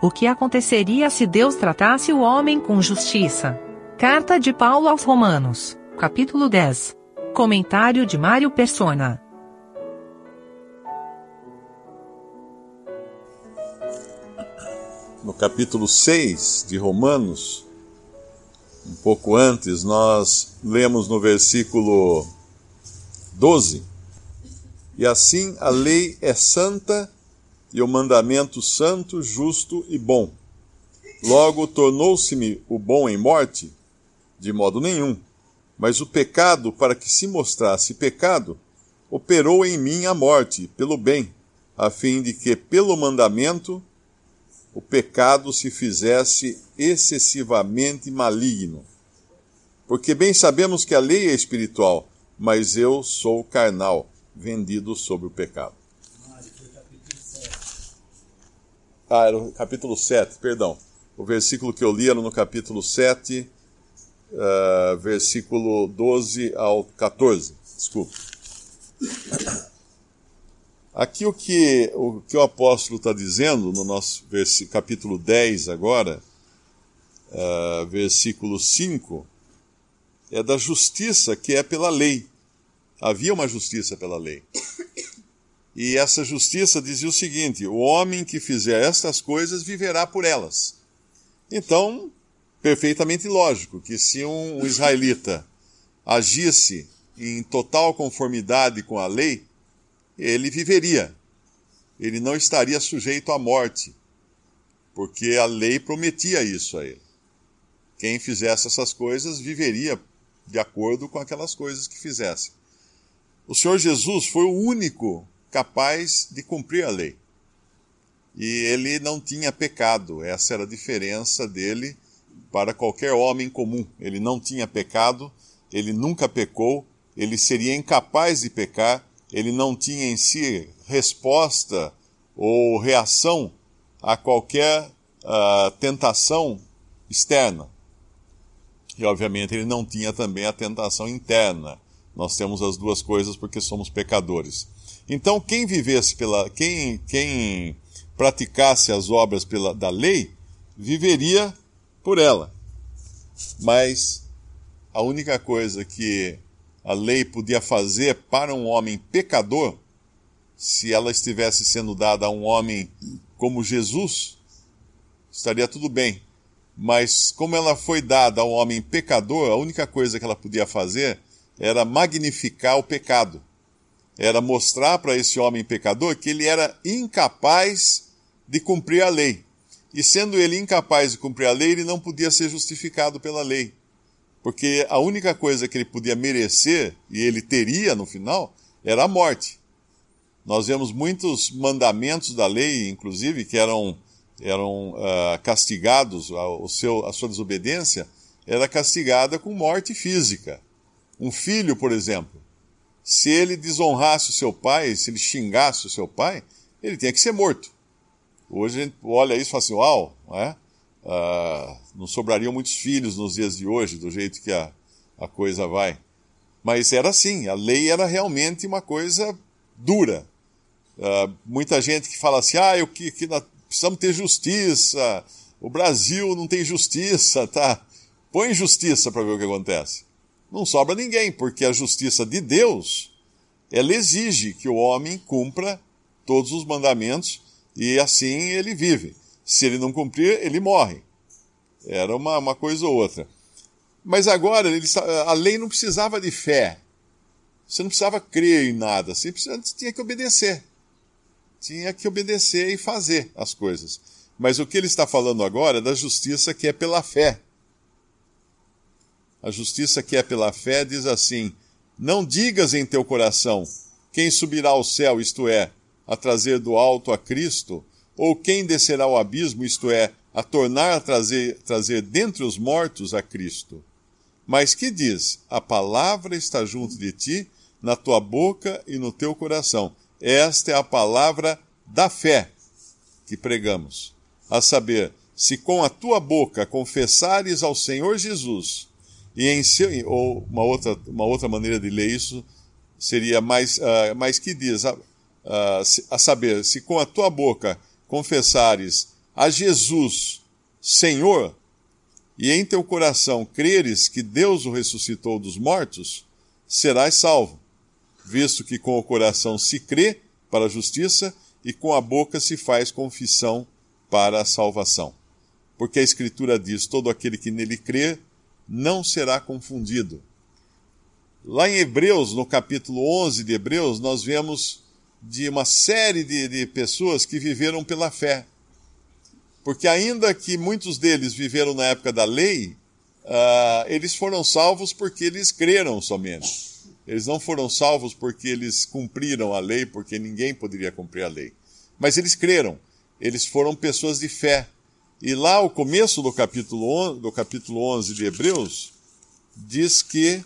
O que aconteceria se Deus tratasse o homem com justiça? Carta de Paulo aos Romanos, capítulo 10. Comentário de Mário Persona. No capítulo 6 de Romanos, um pouco antes, nós lemos no versículo 12: E assim a lei é santa e o mandamento santo, justo e bom. Logo tornou-se-me o bom em morte? De modo nenhum. Mas o pecado, para que se mostrasse pecado, operou em mim a morte, pelo bem, a fim de que, pelo mandamento, o pecado se fizesse excessivamente maligno. Porque bem sabemos que a lei é espiritual, mas eu sou carnal, vendido sobre o pecado. Ah, era o capítulo 7, perdão. O versículo que eu li era no capítulo 7, uh, versículo 12 ao 14. Desculpe. Aqui o que o, que o apóstolo está dizendo no nosso capítulo 10 agora, uh, versículo 5, é da justiça que é pela lei. Havia uma justiça pela lei. E essa justiça dizia o seguinte: o homem que fizer estas coisas viverá por elas. Então, perfeitamente lógico que se um israelita agisse em total conformidade com a lei, ele viveria. Ele não estaria sujeito à morte, porque a lei prometia isso a ele. Quem fizesse essas coisas viveria de acordo com aquelas coisas que fizesse. O Senhor Jesus foi o único capaz de cumprir a lei. E ele não tinha pecado, essa era a diferença dele para qualquer homem comum. Ele não tinha pecado, ele nunca pecou, ele seria incapaz de pecar, ele não tinha em si resposta ou reação a qualquer uh, tentação externa. E, obviamente, ele não tinha também a tentação interna. Nós temos as duas coisas porque somos pecadores. Então, quem vivesse pela. quem, quem praticasse as obras pela, da lei, viveria por ela. Mas a única coisa que a lei podia fazer para um homem pecador, se ela estivesse sendo dada a um homem como Jesus, estaria tudo bem. Mas como ela foi dada a um homem pecador, a única coisa que ela podia fazer era magnificar o pecado era mostrar para esse homem pecador que ele era incapaz de cumprir a lei. E sendo ele incapaz de cumprir a lei, ele não podia ser justificado pela lei. Porque a única coisa que ele podia merecer, e ele teria no final, era a morte. Nós vemos muitos mandamentos da lei, inclusive, que eram, eram uh, castigados, o seu, a sua desobediência era castigada com morte física. Um filho, por exemplo, se ele desonrasse o seu pai, se ele xingasse o seu pai, ele tinha que ser morto. Hoje a gente olha isso e fala assim, uau, não, é? ah, não sobrariam muitos filhos nos dias de hoje, do jeito que a, a coisa vai. Mas era assim, a lei era realmente uma coisa dura. Ah, muita gente que fala assim, ah, eu, que, que nós precisamos ter justiça, o Brasil não tem justiça, tá? Põe justiça para ver o que acontece não sobra ninguém, porque a justiça de Deus, ela exige que o homem cumpra todos os mandamentos e assim ele vive. Se ele não cumprir, ele morre. Era uma, uma coisa ou outra. Mas agora, ele, a lei não precisava de fé. Você não precisava crer em nada. Você tinha que obedecer. Tinha que obedecer e fazer as coisas. Mas o que ele está falando agora é da justiça que é pela fé. A justiça que é pela fé diz assim: Não digas em teu coração: Quem subirá ao céu, isto é, a trazer do alto a Cristo, ou quem descerá ao abismo, isto é, a tornar a trazer, trazer dentre os mortos a Cristo. Mas que diz? A palavra está junto de ti, na tua boca e no teu coração. Esta é a palavra da fé que pregamos. A saber, se com a tua boca confessares ao Senhor Jesus e em seu, ou uma outra, uma outra maneira de ler isso seria mais, uh, mais que diz, a, uh, a saber, se com a tua boca confessares a Jesus Senhor, e em teu coração creres que Deus o ressuscitou dos mortos, serás salvo, visto que com o coração se crê para a justiça e com a boca se faz confissão para a salvação. Porque a Escritura diz: todo aquele que nele crê não será confundido. Lá em Hebreus, no capítulo 11 de Hebreus, nós vemos de uma série de, de pessoas que viveram pela fé. Porque, ainda que muitos deles viveram na época da lei, uh, eles foram salvos porque eles creram somente. Eles não foram salvos porque eles cumpriram a lei, porque ninguém poderia cumprir a lei. Mas eles creram. Eles foram pessoas de fé. E lá, o começo do capítulo, do capítulo 11 de Hebreus, diz que.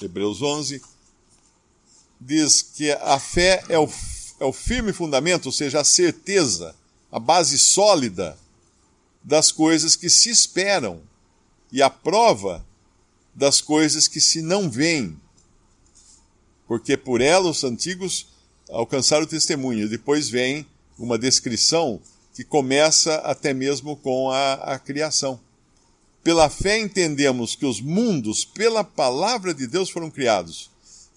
Hebreus 11. Diz que a fé é o é o firme fundamento, ou seja, a certeza, a base sólida das coisas que se esperam e a prova das coisas que se não veem. Porque por ela os antigos alcançaram o testemunho. Depois vem uma descrição que começa até mesmo com a, a criação. Pela fé entendemos que os mundos, pela palavra de Deus, foram criados,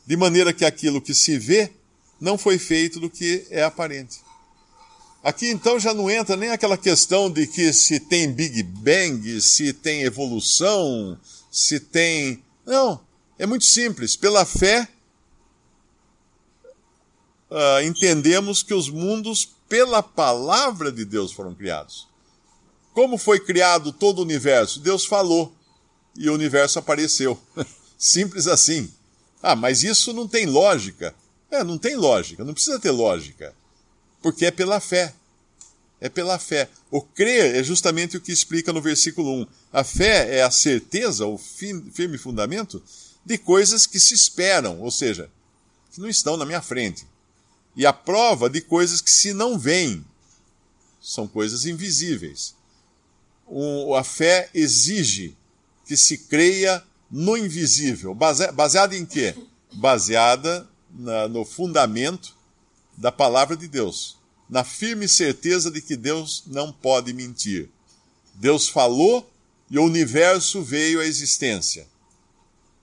de maneira que aquilo que se vê não foi feito do que é aparente. Aqui então já não entra nem aquela questão de que se tem Big Bang, se tem evolução, se tem. Não, é muito simples. Pela fé, uh, entendemos que os mundos, pela palavra de Deus, foram criados. Como foi criado todo o universo? Deus falou e o universo apareceu. Simples assim. Ah, mas isso não tem lógica. É, não tem lógica, não precisa ter lógica. Porque é pela fé. É pela fé. O crer é justamente o que explica no versículo 1. A fé é a certeza, o firme fundamento de coisas que se esperam, ou seja, que não estão na minha frente. E a prova de coisas que se não veem. São coisas invisíveis. a fé exige que se creia no invisível. baseada em quê? Baseada na, no fundamento da palavra de Deus, na firme certeza de que Deus não pode mentir. Deus falou e o universo veio à existência.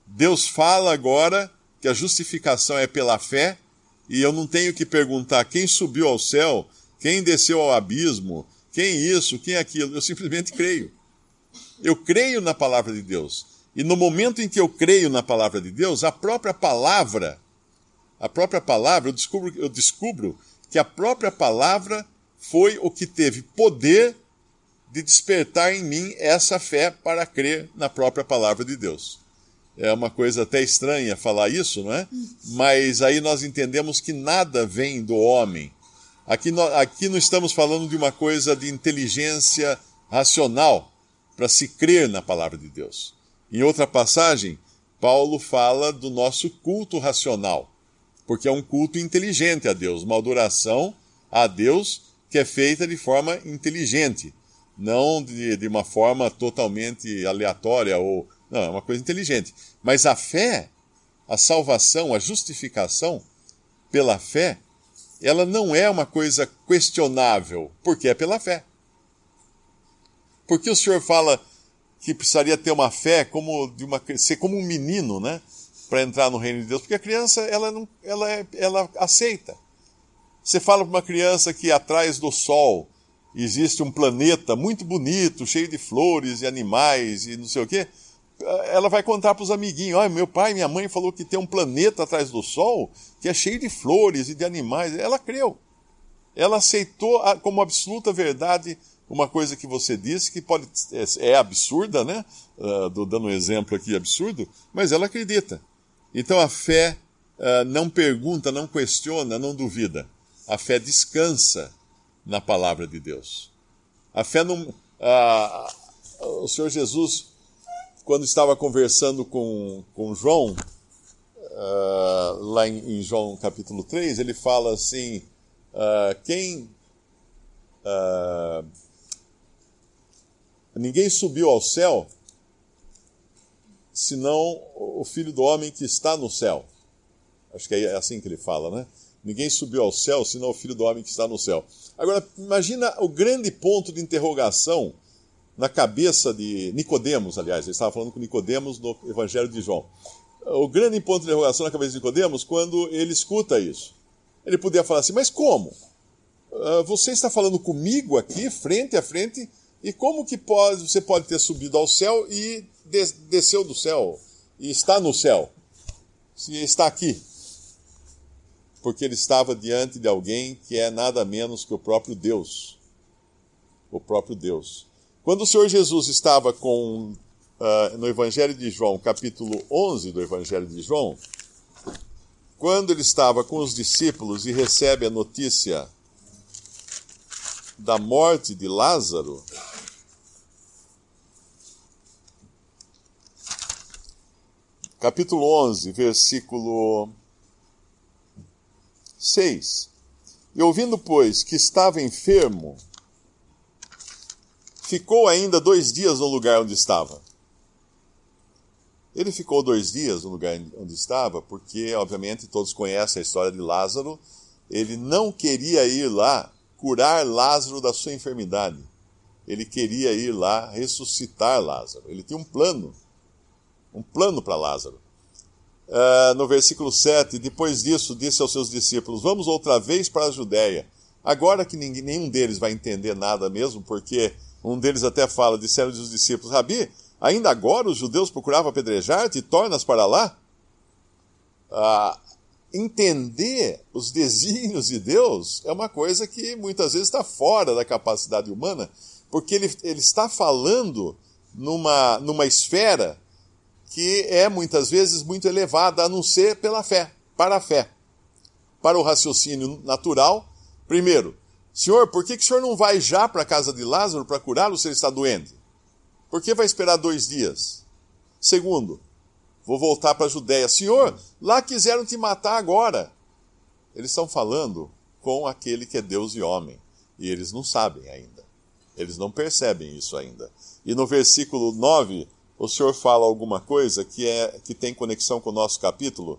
Deus fala agora que a justificação é pela fé e eu não tenho que perguntar quem subiu ao céu, quem desceu ao abismo, quem isso, quem aquilo. Eu simplesmente creio. Eu creio na palavra de Deus. E no momento em que eu creio na palavra de Deus, a própria palavra a própria palavra, eu descubro, eu descubro que a própria palavra foi o que teve poder de despertar em mim essa fé para crer na própria palavra de Deus. É uma coisa até estranha falar isso, não é? Mas aí nós entendemos que nada vem do homem. Aqui, aqui não estamos falando de uma coisa de inteligência racional para se crer na palavra de Deus. Em outra passagem, Paulo fala do nosso culto racional porque é um culto inteligente a Deus, uma adoração a Deus que é feita de forma inteligente, não de, de uma forma totalmente aleatória ou não, é uma coisa inteligente. Mas a fé, a salvação, a justificação pela fé, ela não é uma coisa questionável, porque é pela fé. Porque o Senhor fala que precisaria ter uma fé como de uma ser como um menino, né? para entrar no reino de Deus, porque a criança ela não, ela, é, ela aceita. Você fala para uma criança que atrás do Sol existe um planeta muito bonito, cheio de flores e animais e não sei o quê, ela vai contar para os amiguinhos: olha, meu pai e minha mãe falou que tem um planeta atrás do Sol que é cheio de flores e de animais. Ela creu. Ela aceitou como absoluta verdade uma coisa que você disse que pode é, é absurda, né? Uh, dando um exemplo aqui absurdo, mas ela acredita. Então a fé uh, não pergunta, não questiona, não duvida. A fé descansa na palavra de Deus. A fé não. Uh, o Senhor Jesus, quando estava conversando com, com João, uh, lá em, em, João capítulo 3, ele fala assim: quem. ninguém subiu ao céu senão o Filho do Homem que está no céu. Acho que é assim que ele fala, né? Ninguém subiu ao céu, senão o filho do homem que está no céu. Agora, imagina o grande ponto de interrogação na cabeça de Nicodemos, aliás, ele estava falando com Nicodemos no Evangelho de João. O grande ponto de interrogação na cabeça de Nicodemos quando ele escuta isso. Ele podia falar assim, mas como? Uh, você está falando comigo aqui, frente a frente, e como que pode, você pode ter subido ao céu e des, desceu do céu e está no céu? Se está aqui. Porque ele estava diante de alguém que é nada menos que o próprio Deus. O próprio Deus. Quando o Senhor Jesus estava com, uh, no Evangelho de João, capítulo 11 do Evangelho de João, quando ele estava com os discípulos e recebe a notícia da morte de Lázaro, capítulo 11, versículo 6. E ouvindo, pois, que estava enfermo, ficou ainda dois dias no lugar onde estava. Ele ficou dois dias no lugar onde estava, porque, obviamente, todos conhecem a história de Lázaro. Ele não queria ir lá curar Lázaro da sua enfermidade. Ele queria ir lá ressuscitar Lázaro. Ele tinha um plano, um plano para Lázaro. Uh, no versículo 7, depois disso, disse aos seus discípulos: Vamos outra vez para a Judéia. Agora que ninguém, nenhum deles vai entender nada mesmo, porque um deles até fala, disseram os discípulos, Rabi, ainda agora os judeus procuravam apedrejar-te e tornas para lá? Ah, entender os desígnios de Deus é uma coisa que muitas vezes está fora da capacidade humana, porque ele, ele está falando numa, numa esfera que é muitas vezes muito elevada, a não ser pela fé, para a fé. Para o raciocínio natural, primeiro, Senhor, por que, que o senhor não vai já para a casa de Lázaro para curá-lo se ele está doente? Por que vai esperar dois dias? Segundo, vou voltar para a Judéia. Senhor, lá quiseram te matar agora. Eles estão falando com aquele que é Deus e homem. E eles não sabem ainda. Eles não percebem isso ainda. E no versículo 9, o Senhor fala alguma coisa que, é, que tem conexão com o nosso capítulo.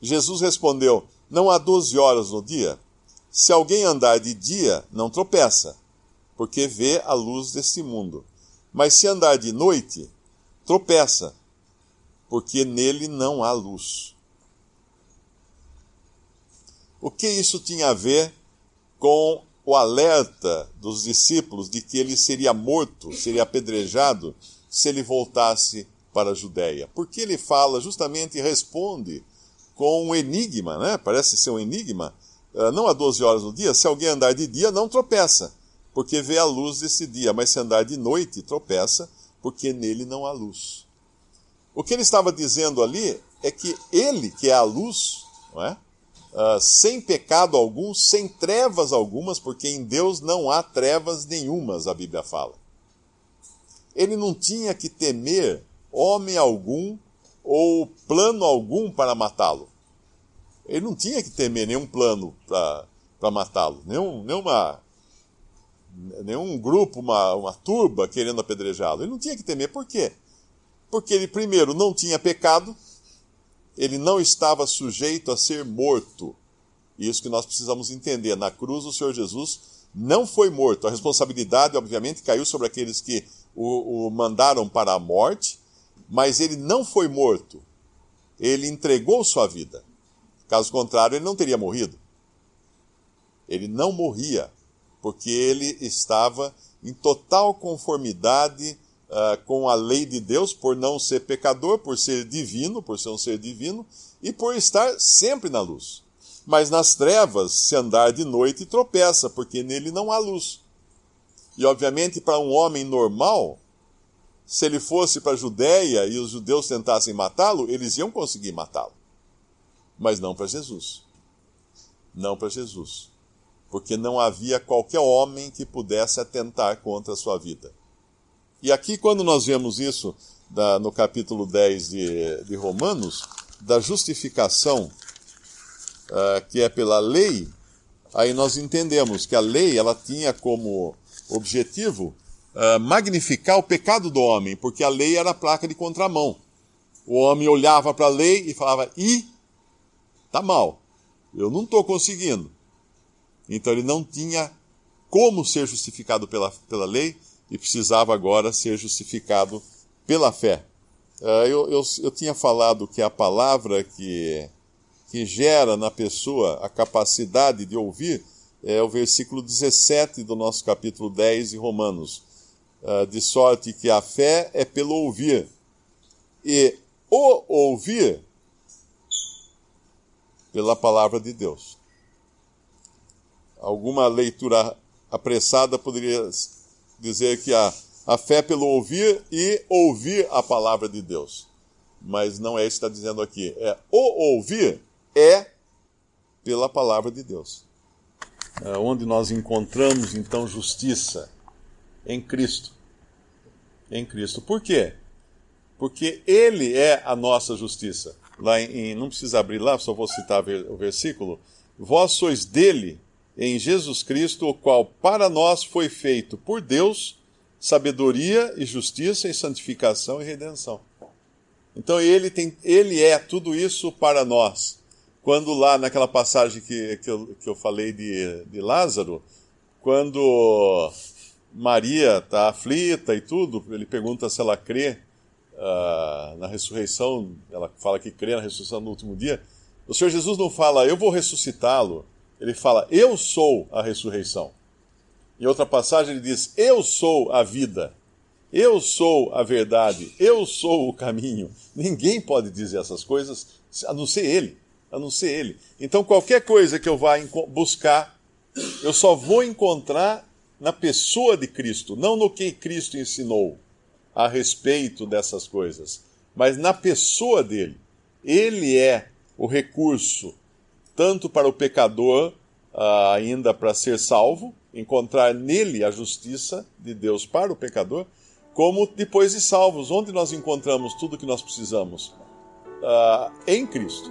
Jesus respondeu: Não há doze horas no dia? Se alguém andar de dia, não tropeça, porque vê a luz deste mundo. Mas se andar de noite, tropeça, porque nele não há luz. O que isso tinha a ver com o alerta dos discípulos de que ele seria morto, seria apedrejado, se ele voltasse para a Judéia? Porque ele fala justamente e responde com um enigma, né? Parece ser um enigma não há 12 horas no dia, se alguém andar de dia, não tropeça, porque vê a luz desse dia, mas se andar de noite, tropeça, porque nele não há luz. O que ele estava dizendo ali é que ele, que é a luz, é? Uh, sem pecado algum, sem trevas algumas, porque em Deus não há trevas nenhumas, a Bíblia fala. Ele não tinha que temer homem algum ou plano algum para matá-lo. Ele não tinha que temer nenhum plano para matá-lo, nenhum, nenhuma, nenhum grupo, uma, uma turba querendo apedrejá-lo. Ele não tinha que temer, por quê? Porque ele, primeiro, não tinha pecado, ele não estava sujeito a ser morto. Isso que nós precisamos entender. Na cruz, o Senhor Jesus não foi morto. A responsabilidade, obviamente, caiu sobre aqueles que o, o mandaram para a morte, mas ele não foi morto. Ele entregou sua vida. Caso contrário, ele não teria morrido. Ele não morria, porque ele estava em total conformidade uh, com a lei de Deus, por não ser pecador, por ser divino, por ser um ser divino, e por estar sempre na luz. Mas nas trevas, se andar de noite, tropeça, porque nele não há luz. E obviamente, para um homem normal, se ele fosse para a Judéia e os judeus tentassem matá-lo, eles iam conseguir matá-lo mas não para Jesus. Não para Jesus. Porque não havia qualquer homem que pudesse atentar contra a sua vida. E aqui, quando nós vemos isso da, no capítulo 10 de, de Romanos, da justificação uh, que é pela lei, aí nós entendemos que a lei ela tinha como objetivo uh, magnificar o pecado do homem, porque a lei era a placa de contramão. O homem olhava para a lei e falava, e tá mal. Eu não estou conseguindo. Então ele não tinha como ser justificado pela, pela lei e precisava agora ser justificado pela fé. Uh, eu, eu, eu tinha falado que a palavra que, que gera na pessoa a capacidade de ouvir é o versículo 17 do nosso capítulo 10 de Romanos. Uh, de sorte que a fé é pelo ouvir. E o ouvir pela palavra de Deus. Alguma leitura apressada poderia dizer que a, a fé pelo ouvir e ouvir a palavra de Deus. Mas não é isso que está dizendo aqui. É o ouvir é pela palavra de Deus. É onde nós encontramos então justiça em Cristo. Em Cristo. Por quê? Porque Ele é a nossa justiça. Lá em, não precisa abrir lá, só vou citar o versículo. Vós sois dele em Jesus Cristo, o qual para nós foi feito por Deus sabedoria e justiça e santificação e redenção. Então ele tem, ele é tudo isso para nós. Quando lá naquela passagem que, que, eu, que eu falei de, de Lázaro, quando Maria está aflita e tudo, ele pergunta se ela crê uh, na ressurreição, ela fala que crê na ressurreição no último dia. O Senhor Jesus não fala, eu vou ressuscitá-lo. Ele fala, eu sou a ressurreição. Em outra passagem ele diz, eu sou a vida. Eu sou a verdade, eu sou o caminho. Ninguém pode dizer essas coisas a não ser ele, a não ser ele. Então qualquer coisa que eu vá buscar, eu só vou encontrar na pessoa de Cristo, não no que Cristo ensinou a respeito dessas coisas, mas na pessoa dele. Ele é o recurso tanto para o pecador uh, ainda para ser salvo, encontrar nele a justiça de Deus para o pecador, como depois de salvos, onde nós encontramos tudo o que nós precisamos? Uh, em Cristo.